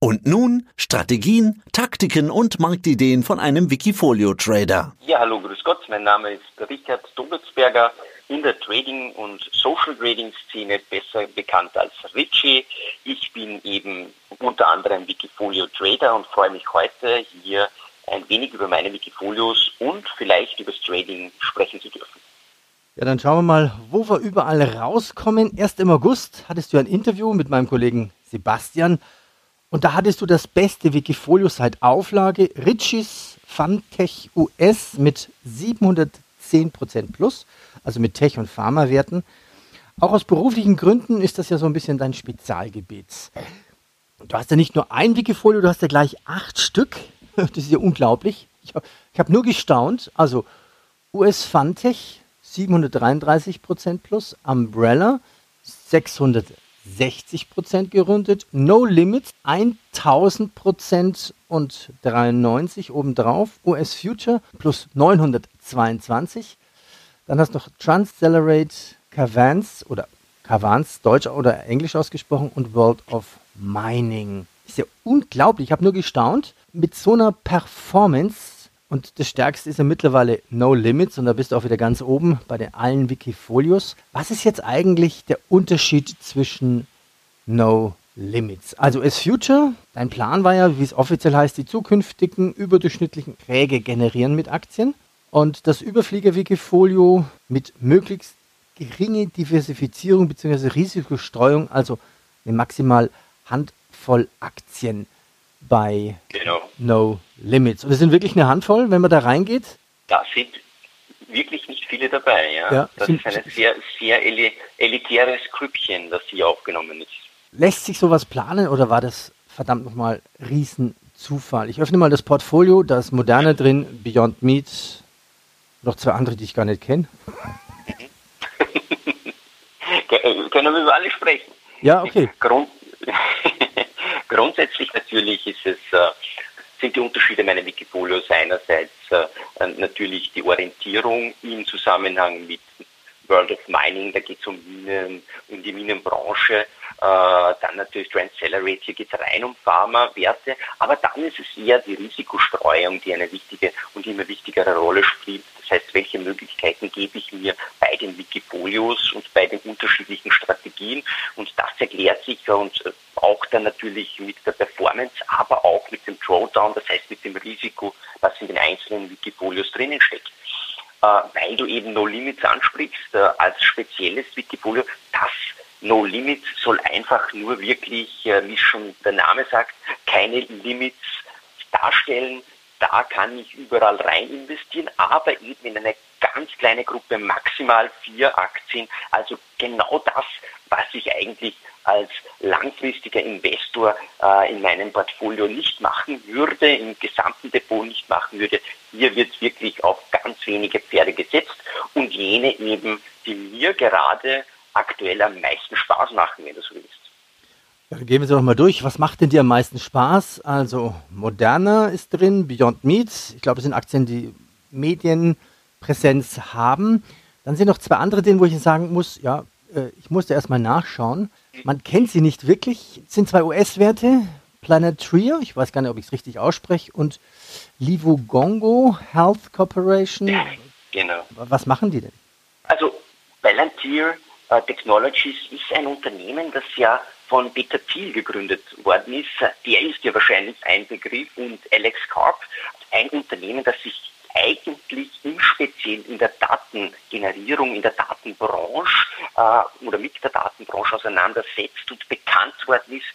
Und nun Strategien, Taktiken und Marktideen von einem Wikifolio-Trader. Ja, hallo, grüß Gott. Mein Name ist Richard Dummelsberger, in der Trading- und Social-Trading-Szene besser bekannt als Richie. Ich bin eben unter anderem Wikifolio-Trader und freue mich heute hier ein wenig über meine Wikifolios und vielleicht über das Trading sprechen zu dürfen. Ja, dann schauen wir mal, wo wir überall rauskommen. Erst im August hattest du ein Interview mit meinem Kollegen Sebastian und da hattest du das beste Wikifolio seit Auflage, Richies Fantech US mit 710% plus, also mit Tech- und Pharma-Werten. Auch aus beruflichen Gründen ist das ja so ein bisschen dein Spezialgebiet. Du hast ja nicht nur ein Wikifolio, du hast ja gleich acht Stück. Das ist ja unglaublich. Ich habe hab nur gestaunt. Also US Fantech 733% plus, Umbrella 600 60% gerundet, No Limits 1000% und 93 obendrauf, US Future plus 922. Dann hast du noch Transcelerate Cavans oder Cavans, Deutsch oder Englisch ausgesprochen und World of Mining. Ist ja unglaublich, ich habe nur gestaunt. Mit so einer Performance und das Stärkste ist ja mittlerweile No Limits und da bist du auch wieder ganz oben bei den allen Wikifolios. Was ist jetzt eigentlich der Unterschied zwischen No Limits? Also as Future, dein Plan war ja, wie es offiziell heißt, die zukünftigen überdurchschnittlichen Träge generieren mit Aktien. Und das Überflieger-Wikifolio mit möglichst geringe Diversifizierung bzw. Risikostreuung, also eine maximal Handvoll Aktien bei genau. No Limits. Und es sind wirklich eine Handvoll, wenn man da reingeht? Da sind wirklich nicht viele dabei. Ja. ja das ist ein sehr, sehr elitäres Grüppchen, das hier aufgenommen ist. Lässt sich sowas planen oder war das verdammt nochmal Riesenzufall? Ich öffne mal das Portfolio, da ist Moderne drin, Beyond Meat, noch zwei andere, die ich gar nicht kenne. Können wir über alle sprechen? Ja, okay. Grund Grundsätzlich natürlich ist es, äh, sind die Unterschiede meiner Wikifolios einerseits äh, natürlich die Orientierung im Zusammenhang mit World of Mining, da geht es um Minen, um die Minenbranche, äh, dann natürlich Trend Accelerate, hier geht es rein um Pharmawerte, aber dann ist es eher die Risikostreuung, die eine wichtige und immer wichtigere Rolle spielt. Das heißt, welche Möglichkeiten gebe ich mir bei den Wikifolios und bei den unterschiedlichen Strategien und das erklärt sich und auch dann natürlich mit der Performance, aber auch mit dem Drawdown, das heißt mit dem Risiko, was in den einzelnen Wikifolios drinnen steckt. Äh, weil du eben No Limits ansprichst, äh, als spezielles Wikifolio, das No Limits soll einfach nur wirklich, äh, wie schon der Name sagt, keine Limits darstellen. Da kann ich überall rein investieren, aber eben in eine ganz kleine Gruppe, maximal vier Aktien. Also genau das, was ich eigentlich als langfristiger Investor äh, in meinem Portfolio nicht machen würde, im gesamten Depot nicht machen würde. Hier wird wirklich auf ganz wenige Pferde gesetzt und jene eben, die mir gerade aktuell am meisten Spaß machen, wenn du so willst. Ja, gehen wir sie doch mal durch. Was macht denn dir am meisten Spaß? Also Moderna ist drin, Beyond Meat. Ich glaube, es sind Aktien, die Medienpräsenz haben. Dann sind noch zwei andere drin, wo ich sagen muss, ja, äh, ich musste erstmal nachschauen. Man kennt sie nicht wirklich. Es sind zwei US-Werte. Planet Trio, ich weiß gar nicht, ob ich es richtig ausspreche, und Livogongo Health Corporation. Ja, genau. Was machen die denn? Also Palantir uh, Technologies ist ein Unternehmen, das ja von Peter Thiel gegründet worden ist. Der ist ja wahrscheinlich ein Begriff und Alex Karp, ein Unternehmen, das sich eigentlich im Speziell in der Datengenerierung, in der Datenbranche äh, oder mit der Datenbranche auseinandersetzt und bekannt worden ist,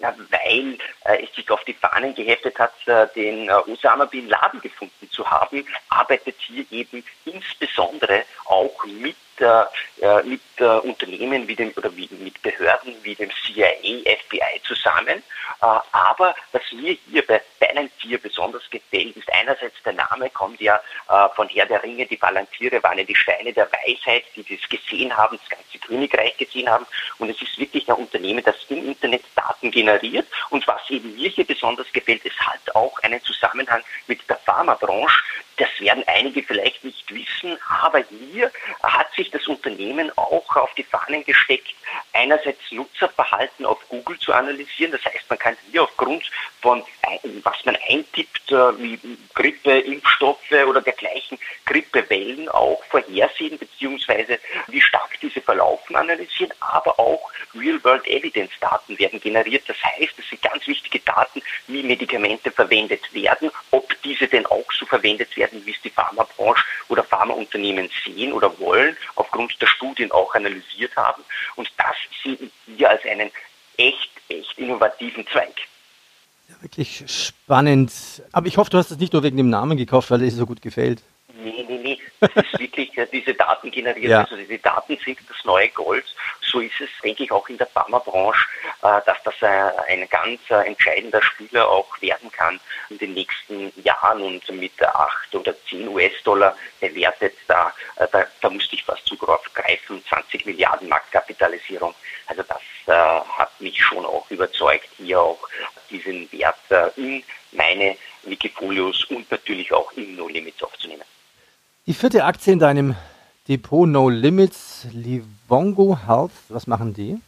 ja, weil äh, es sich auf die Fahnen geheftet hat, äh, den äh, Osama Bin Laden gefunden zu haben, arbeitet hier eben insbesondere auch mit äh, mit äh, Unternehmen wie dem oder wie, mit Behörden wie dem CIA, FBI zusammen. Äh, aber was mir hier bei Palantir besonders gefällt, ist einerseits der Name kommt ja äh, von Herr der Ringe. Die Palantiere waren ja die Steine der Weisheit, die das gesehen haben, das ganze Königreich gesehen haben. Und es ist wirklich ein Unternehmen, das im Internet Daten generiert. Und was eben mir hier besonders gefällt, es hat auch einen Zusammenhang mit der Pharmabranche, Das werden einige vielleicht nicht wissen, aber hier sich das Unternehmen auch auf die Fahnen gesteckt, einerseits Nutzerverhalten auf Google zu analysieren. Das heißt, man kann hier aufgrund von, was man eintippt, äh, wie Grippe, Impfstoffe oder dergleichen, Grippewellen auch vorhersehen, beziehungsweise wie stark diese verlaufen, analysieren, aber auch Real-World-Evidence-Daten werden generiert. Das heißt, es sind ganz wichtige Daten, wie Medikamente verwendet werden, ob diese denn auch so verwendet werden, wie es die Pharmabranche Pharmaunternehmen sehen oder wollen, aufgrund der Studien auch analysiert haben. Und das sehen wir als einen echt, echt innovativen Zweig. Ja, wirklich spannend. Aber ich hoffe, du hast es nicht nur wegen dem Namen gekauft, weil es dir so gut gefällt. Nee, nee. Das ist wirklich diese Daten generiert. Ja. Also diese Daten sind das neue Gold. So ist es, denke ich, auch in der Pharmabranche, äh, dass das ein ganz äh, entscheidender Spieler auch werden kann in den nächsten Jahren und mit 8 oder 10 US-Dollar bewertet. Da, äh, da, da musste ich fast zugreifen, 20 Milliarden Marktkapitalisierung. Also das hat mich schon auch überzeugt, hier auch diesen Wert in meine Wikifolios und natürlich auch in No Limits aufzunehmen. Die vierte Aktie in deinem Depot No Limits, Livongo Health, was machen die?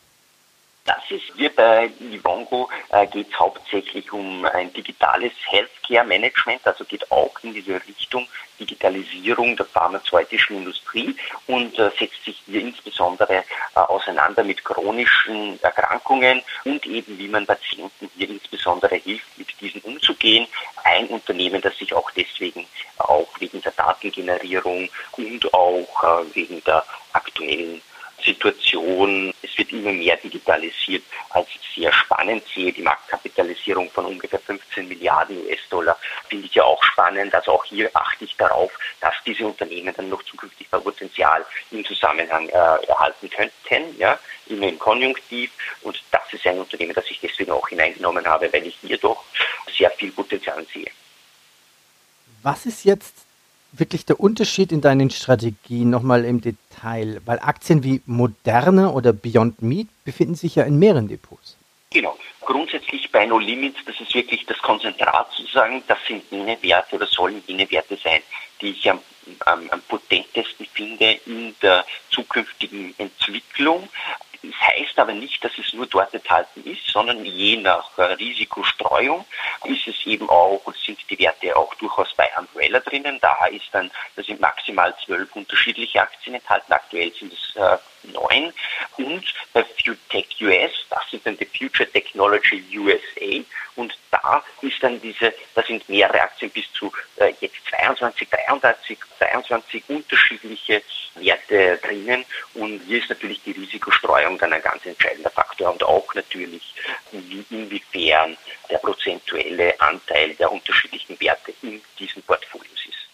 Das ist hier bei Livongo äh, geht es hauptsächlich um ein digitales Healthcare Management, also geht auch in diese Richtung Digitalisierung der pharmazeutischen Industrie und äh, setzt sich hier insbesondere äh, auseinander mit chronischen Erkrankungen und eben wie man Patienten hier insbesondere hilft, mit diesen umzugehen. Ein Unternehmen, das sich auch deswegen auch wegen der Datengenerierung und auch äh, wegen der aktuellen Situation. Es wird immer mehr digitalisiert, als ich sehr spannend sehe. Die Marktkapitalisierung von ungefähr 15 Milliarden US-Dollar finde ich ja auch spannend. Also auch hier achte ich darauf, dass diese Unternehmen dann noch zukünftig Potenzial im Zusammenhang äh, erhalten könnten, ja, immer im Konjunktiv. Und das ist ein Unternehmen, das ich deswegen auch hineingenommen habe, weil ich hier doch sehr viel Potenzial sehe. Was ist jetzt wirklich der Unterschied in deinen Strategien nochmal im Detail? Weil Aktien wie Moderna oder Beyond Meat befinden sich ja in mehreren Depots. Genau. Grundsätzlich bei No Limits, das ist wirklich das Konzentrat sozusagen, das sind jene Werte oder sollen jene Werte sein, die ich am, am, am potentesten finde in der zukünftigen Entwicklung. Das heißt aber nicht, dass es nur dort enthalten ist, sondern je nach äh, Risikostreuung ist es eben auch, sind die Werte auch durchaus bei Umbrella drinnen. Da ist dann, da sind maximal zwölf unterschiedliche Aktien enthalten. Aktuell sind es äh, neun. Und bei FuTech US, das ist dann die Future Technology USA. Und da ist dann diese, da sind mehrere Aktien bis zu äh, jetzt 22, 33, 23 unterschiedliche Werte drinnen. Und hier ist natürlich die Risikostreuung dann ein ganz entscheidender Faktor und auch natürlich, wie, inwiefern der prozentuelle Anteil der unterschiedlichen Werte in diesen Portfolios ist.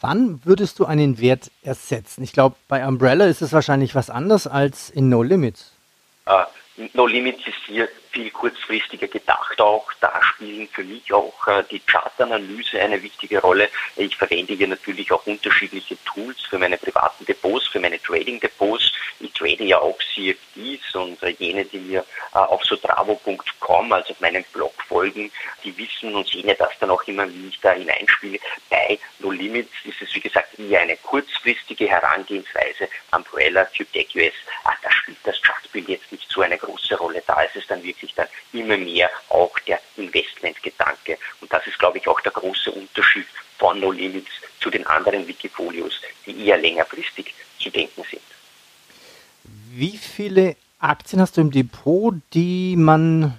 Wann würdest du einen Wert ersetzen? Ich glaube, bei Umbrella ist es wahrscheinlich was anderes als in No Limits. Uh, no Limits ist hier viel kurzfristiger gedacht auch. Da spielen für mich auch äh, die Chartanalyse eine wichtige Rolle. Ich verwende hier natürlich auch unterschiedliche Tools für meine privaten Depots, für meine Trading-Depots. Ich trade ja auch CFDs und äh, jene, die mir äh, auf sotravo.com, also auf meinem Blog folgen, die wissen und sehen ja das dann auch immer, wie ich da hineinspiele. Bei No Limits ist es, wie gesagt, eher eine kurzfristige Herangehensweise. Umbrella, QTech US, ah, da spielt das Chartbild jetzt so eine große Rolle. Da ist es dann wirklich dann immer mehr auch der Investmentgedanke. Und das ist, glaube ich, auch der große Unterschied von No Limits zu den anderen Wikifolios, die eher längerfristig zu denken sind. Wie viele Aktien hast du im Depot, die man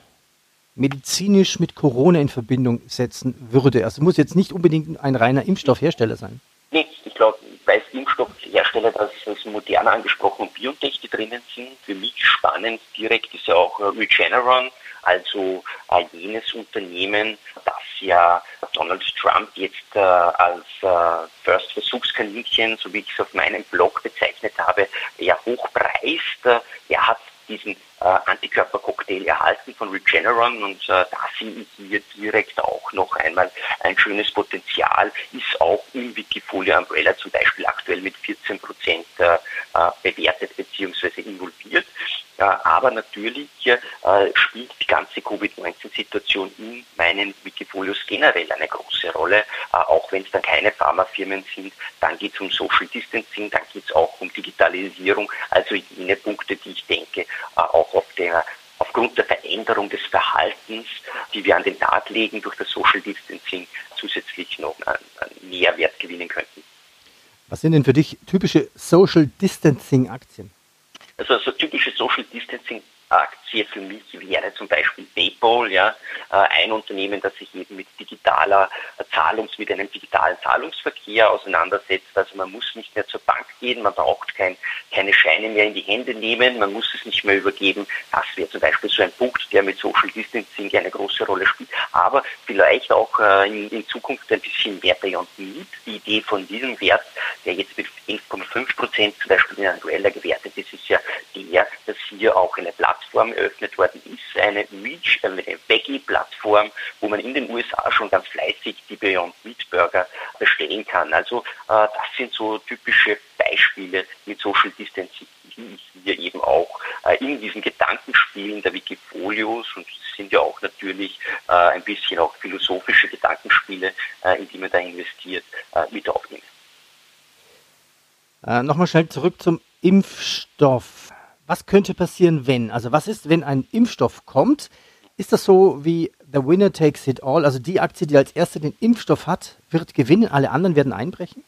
medizinisch mit Corona in Verbindung setzen würde? Also muss jetzt nicht unbedingt ein reiner Impfstoffhersteller sein. Nee, ich glaube, weil Impfstoffhersteller, das ist modern angesprochen, und Biotech, die drinnen sind. Für mich spannend direkt ist ja auch äh, Regeneron, also äh, jenes Unternehmen, das ja Donald Trump jetzt äh, als äh, First Versuchskaninchen, so wie ich es auf meinem Blog bezeichnet habe, ja hochpreist. Er hat diesen äh, Antikörpercocktail erhalten von Regeneron und äh, da sehe ich hier direkt auch noch einmal ein schönes Potenzial, ist auch im Wikifolio Umbrella zum Beispiel aktuell mit 14 Prozent äh, bewertet bzw. involviert. aber natürlich äh, spielt die ganze Covid-19-Situation in meinen Wikifolios generell eine große Rolle, äh, auch wenn es dann keine Pharmafirmen sind. Dann geht es um Social Distancing, dann geht es auch um Digitalisierung, also jene Punkte, die ich denke, äh, auch auf der aufgrund der Veränderung des Verhaltens, die wir an den Tag legen durch das Social Distancing, zusätzlich noch an, an Mehrwert gewinnen könnten. Was sind denn für dich typische Social Distancing Aktien? Also so typische Social Distancing Aktie für mich wäre zum Beispiel PayPal, ja, äh, ein Unternehmen, das sich eben mit digitaler Zahlungs, mit einem digitalen Zahlungsverkehr auseinandersetzt. Also man muss nicht mehr zur Bank gehen, man braucht kein, keine Scheine mehr in die Hände nehmen, man muss es nicht mehr übergeben. Das wäre zum Beispiel so ein Punkt, der mit Social Distancing eine große Rolle spielt. Aber vielleicht auch äh, in, in Zukunft ein bisschen mehr Beyond Meat. Die Idee von diesem Wert, der jetzt mit 11,5 Prozent zum Beispiel in Annuella gewertet ist, ist ja der, dass hier auch eine Plattform Plattform eröffnet worden ist, eine Reach, eine Veggie-Plattform, wo man in den USA schon ganz fleißig die Beyond Meat Burger bestellen kann. Also äh, das sind so typische Beispiele mit Social Distancing, die ich hier eben auch äh, in diesen Gedankenspielen der Wikifolios und sind ja auch natürlich äh, ein bisschen auch philosophische Gedankenspiele, äh, in die man da investiert, äh, mit aufnehme. Äh, Nochmal schnell zurück zum Impfstoff was könnte passieren, wenn? Also was ist, wenn ein Impfstoff kommt? Ist das so wie the winner takes it all? Also die Aktie, die als erste den Impfstoff hat, wird gewinnen, alle anderen werden einbrechen?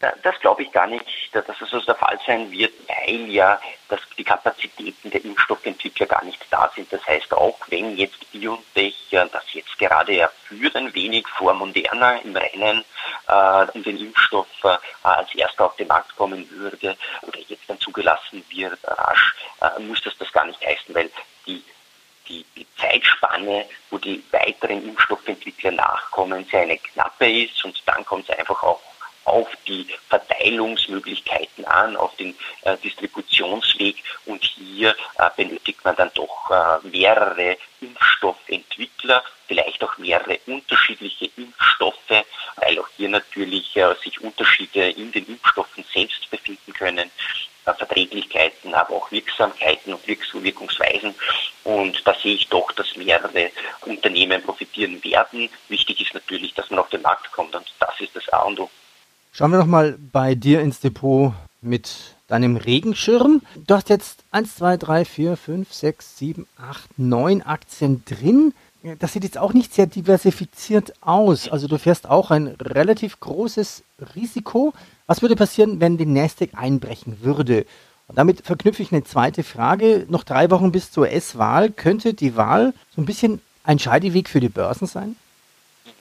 Das glaube ich gar nicht, dass es so der Fall sein wird, weil ja dass die Kapazitäten der Impfstoffentwickler gar nicht da sind. Das heißt, auch wenn jetzt BioNTech das jetzt gerade ja führt ein wenig vor Moderna im Rennen äh, um den Impfstoff äh, als erster auf den Markt kommen würde oder jetzt dann zugelassen wird rasch, äh, muss das das gar nicht heißen, weil die die, die Zeitspanne, wo die weiteren Impfstoffentwickler nachkommen, sehr eine knappe ist und dann kommt es einfach auch auf die Verteilungsmöglichkeiten an, auf den äh, Distributionsweg und hier äh, benötigt man dann doch äh, mehrere Impfstoffentwickler, vielleicht auch mehrere unterschiedliche Impfstoffe, weil auch hier natürlich äh, sich Unterschiede in den Impfstoffen selbst befinden können. Äh, Verträglichkeiten, aber auch Wirksamkeiten und Wirkungsweisen. Und da sehe ich doch, dass mehrere Unternehmen profitieren werden. Wichtig ist natürlich, dass man auf den Markt kommt und das ist das A und O. Schauen wir noch mal bei dir ins Depot mit deinem Regenschirm. Du hast jetzt 1, 2, 3, 4, 5, 6, 7, 8, 9 Aktien drin. Das sieht jetzt auch nicht sehr diversifiziert aus. Also du fährst auch ein relativ großes Risiko. Was würde passieren, wenn die Nasdaq einbrechen würde? Und damit verknüpfe ich eine zweite Frage. Noch drei Wochen bis zur S-Wahl. Könnte die Wahl so ein bisschen ein Scheideweg für die Börsen sein?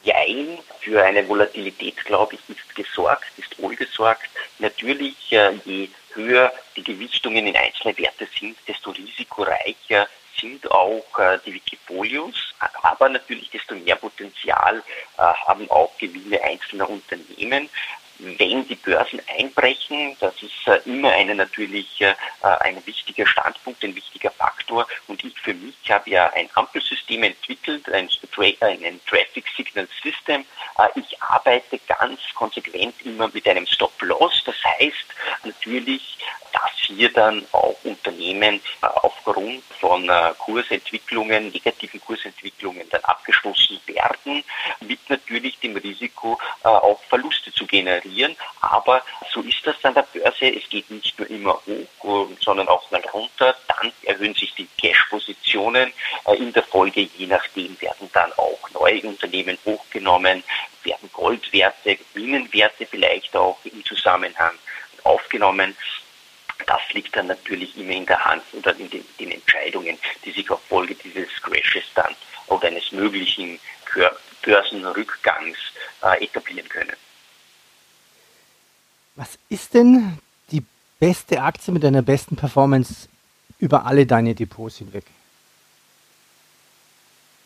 Jein, für eine Volatilität, glaube ich, ist gesorgt, ist wohlgesorgt. Natürlich, äh, je höher die Gewichtungen in einzelne Werte sind, desto risikoreicher sind auch äh, die Wikifolios, aber natürlich desto mehr Potenzial äh, haben auch Gewinne einzelner Unternehmen wenn die Börsen einbrechen, das ist äh, immer eine natürlich äh, ein wichtiger Standpunkt, ein wichtiger Faktor. Und ich für mich habe ja ein Ampelsystem entwickelt, ein, ein Traffic Signal System. Äh, ich arbeite ganz konsequent immer mit einem Stop-Loss. Das heißt natürlich, dass hier dann auch Unternehmen äh, aufgrund von äh, Kursentwicklungen, negativen Kursentwicklungen dann abgeschlossen werden, mit natürlich dem Risiko äh, auch Verluste zu generieren. Aber so ist das an der Börse. Es geht nicht nur immer hoch, sondern auch mal runter. Dann erhöhen sich die Cash-Positionen. In der Folge, je nachdem, werden dann auch neue Unternehmen hochgenommen, werden Goldwerte, Gewinnenwerte vielleicht auch im Zusammenhang aufgenommen. Das liegt dann natürlich immer in der Hand oder in den, den Entscheidungen, die sich auf Folge dieses Crashes dann oder eines möglichen Börsenrückgangs äh, etablieren können. Was ist denn die beste Aktie mit deiner besten Performance über alle deine Depots hinweg?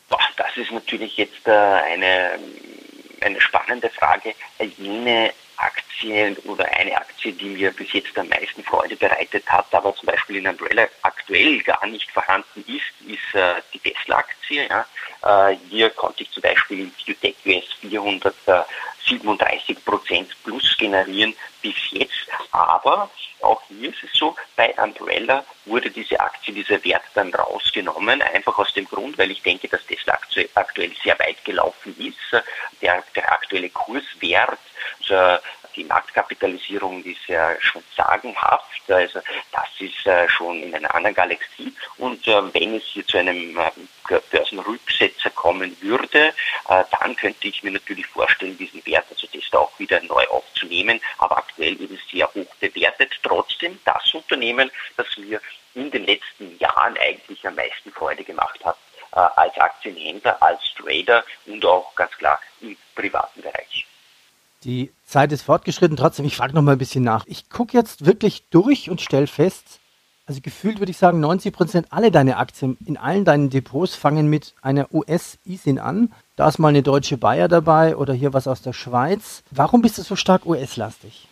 Boah, das ist natürlich jetzt äh, eine, eine spannende Frage. Jene Aktien oder eine Aktie, die mir bis jetzt am meisten Freude bereitet hat, aber zum Beispiel in Umbrella aktuell gar nicht vorhanden ist, ist äh, die Tesla-Aktie. Ja. Äh, hier konnte ich zum Beispiel im QTech US 437 Prozent plus generieren bis jetzt, aber auch hier ist es so, bei Umbrella wurde diese Aktie, dieser Wert dann rausgenommen, einfach aus dem Grund, weil ich denke, dass Tesla aktuell sehr weit gelaufen ist. Der, der Marktkapitalisierung ist ja schon sagenhaft. Also das ist äh, schon in einer anderen Galaxie. Und äh, wenn es hier zu einem Börsenrücksetzer kommen würde, dann könnte ich mir natürlich vorstellen, diesen Wert, also da auch wieder neu aufzunehmen. Aber aktuell eben sehr hoch bewertet. Trotzdem das Unternehmen, das mir in den letzten Jahren eigentlich am meisten Freude gemacht hat äh, als Aktienhändler, als Trader und auch ganz klar im privaten Bereich. Die Zeit ist fortgeschritten, trotzdem, ich frage noch mal ein bisschen nach. Ich gucke jetzt wirklich durch und stelle fest, also gefühlt würde ich sagen, 90 Prozent alle deine Aktien in allen deinen Depots fangen mit einer US-ISIN an. Da ist mal eine deutsche Bayer dabei oder hier was aus der Schweiz. Warum bist du so stark US-lastig?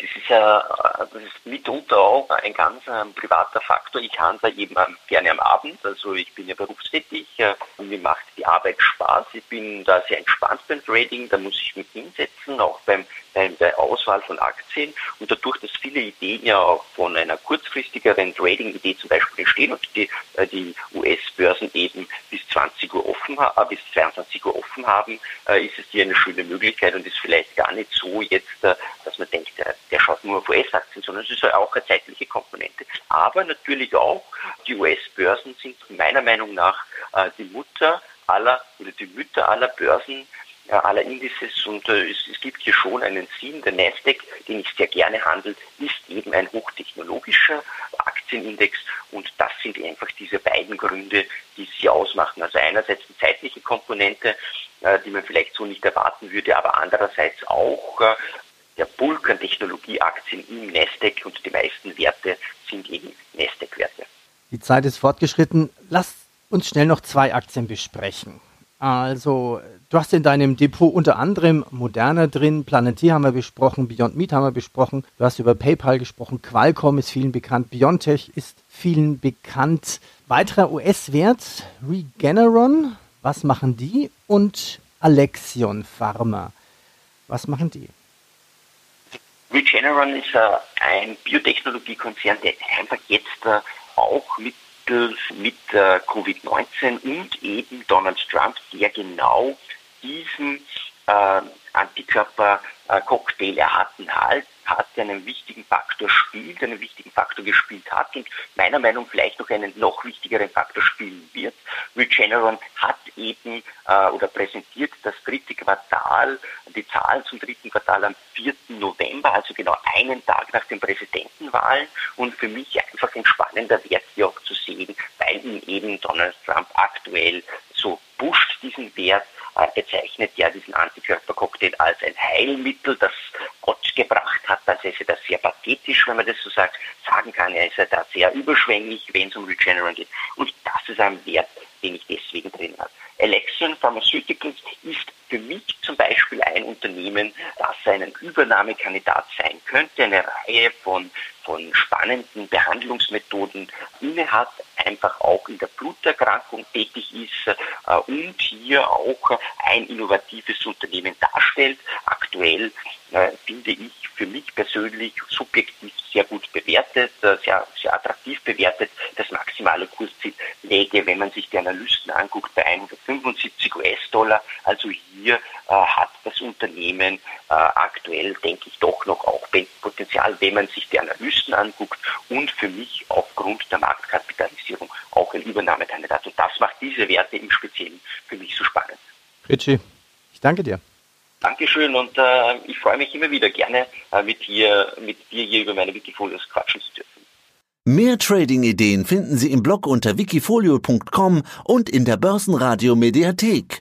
Das ist ja das ist mitunter auch ein ganz ähm, privater Faktor. Ich handle eben ähm, gerne am Abend, also ich bin ja berufstätig äh, und mir macht die Arbeit Spaß. Ich bin da sehr entspannt beim Trading, da muss ich mich hinsetzen, auch beim bei der Auswahl von Aktien und dadurch, dass viele Ideen ja auch von einer kurzfristigeren Trading-Idee zum Beispiel entstehen und die, äh, die US-Börsen eben bis 20 Uhr offen äh, bis 22 Uhr offen haben, äh, ist es hier eine schöne Möglichkeit und ist vielleicht gar nicht so jetzt, dass man denkt, der, schaut nur auf US-Aktien, sondern es ist auch eine zeitliche Komponente. Aber natürlich auch, die US-Börsen sind meiner Meinung nach die Mutter aller oder die Mütter aller Börsen aller Indizes und äh, es, es, gibt hier schon einen Sinn. Der Nasdaq, den ich sehr gerne handle, ist eben ein hochtechnologischer Aktienindex und das sind einfach diese beiden Gründe, die sie ausmachen. Also einerseits die zeitliche Komponente, äh, die man vielleicht so nicht erwarten würde, aber andererseits auch äh, der Bulk an Technologieaktien im Nasdaq und die meisten Werte sind eben Nasdaq-Werte. Die Zeit ist fortgeschritten. Lass uns schnell noch zwei Aktien besprechen. Also, du hast in deinem Depot unter anderem Moderna drin, Planeteer haben wir besprochen, Beyond Meat haben wir besprochen, du hast über PayPal gesprochen, Qualcomm ist vielen bekannt, Biontech ist vielen bekannt. Weiterer US-Wert, Regeneron, was machen die? Und Alexion Pharma, was machen die? Regeneron ist äh, ein Biotechnologiekonzern, der einfach jetzt äh, auch mit mit äh, Covid-19 und eben Donald Trump, der genau diesen äh, Antikörper-Cocktail erhalten hat, hat, der einen wichtigen Faktor spielt, einen wichtigen Faktor gespielt hat und meiner Meinung nach vielleicht noch einen noch wichtigeren Faktor spielen wird. Regeneron hat eben äh, oder präsentiert das dritte Quartal, die Zahlen zum dritten Quartal am 4. November, also genau einen Tag nach den Präsidentenwahlen und für mich einfach ein spannender Wert hier auch zu sehen, weil ihn eben Donald Trump aktuell so pusht diesen Wert, äh, bezeichnet ja diesen Antikörpercocktail als ein Heilmittel, das hat. Also ist er da sehr pathetisch, wenn man das so sagt, sagen kann. Er ist ja da sehr überschwänglich, wenn es um Regeneron geht. Und das ist ein Wert, den ich deswegen drin habe. Alexion Pharmaceuticals ist für mich zum Beispiel ein Unternehmen, das ein Übernahmekandidat sein könnte, eine Reihe von, von spannenden Behandlungsmethoden innehat, einfach auch in der Bluterkrankung tätig ist äh, und hier auch ein innovatives Unternehmen darstellt. Aktuell äh, finde ich für mich persönlich subjektiv sehr gut bewertet, äh, sehr, sehr attraktiv bewertet. Das maximale Kursziel läge, wenn man sich die Analysten anguckt, bei 175 US-Dollar. Also hier äh, hat das Unternehmen äh, aktuell, denke ich, doch noch auch Potenzial, wenn man sich die Analysten anguckt und für mich aufgrund der Marktkapitalisierung auch ein Übernahmekandidat. Und das macht diese Werte im Speziellen für mich so spannend. Richie, ich danke dir. Dankeschön und äh, ich freue mich immer wieder gerne äh, mit, dir, mit dir hier über meine Wikifolios quatschen zu dürfen. Mehr Trading-Ideen finden Sie im Blog unter wikifolio.com und in der Börsenradio Mediathek.